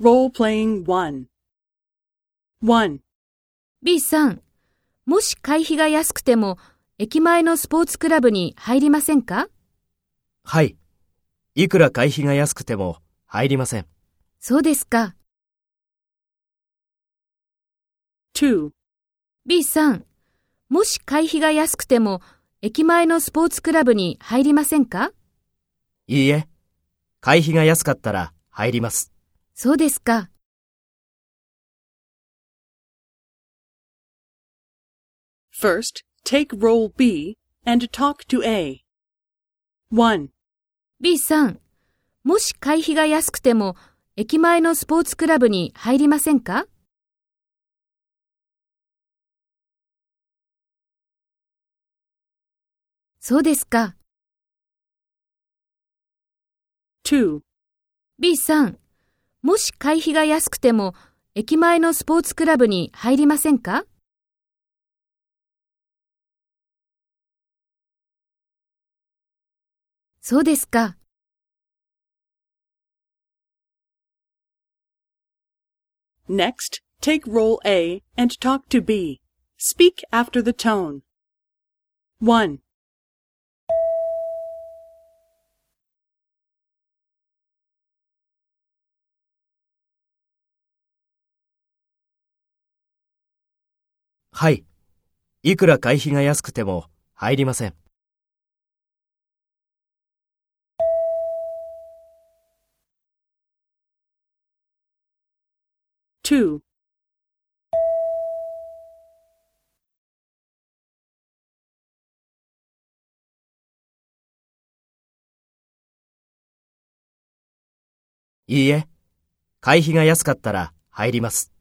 B さん、もし会費が安くても、駅前のスポーツクラブに入りませんか？はい。いくら会費が安くても入りません。そうですか。2 B さん、もし会費が安くても、駅前のスポーツクラブに入りませんか？いいえ。会費が安かったら入ります。そうですか。First, take role B and talk to A. 1. B さん、もし会費が安くても、駅前のスポーツクラブに入りませんか？そうですか。2. B さん、もし会費が安くても、駅前のスポーツクラブに入りませんかそうですか。Next, take role A and talk to B. Speak after the tone. 1. はい。いくら会費が安くても入りません。2. いいえ。会費が安かったら入ります。